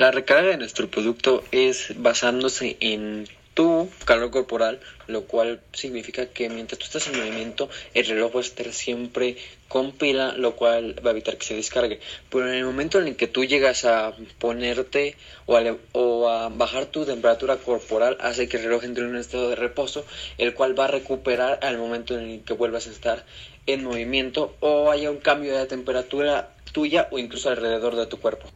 La recarga de nuestro producto es basándose en tu calor corporal, lo cual significa que mientras tú estás en movimiento, el reloj va a estar siempre con pila, lo cual va a evitar que se descargue. Pero en el momento en el que tú llegas a ponerte o a, o a bajar tu temperatura corporal, hace que el reloj entre en un estado de reposo, el cual va a recuperar al momento en el que vuelvas a estar en movimiento o haya un cambio de temperatura tuya o incluso alrededor de tu cuerpo.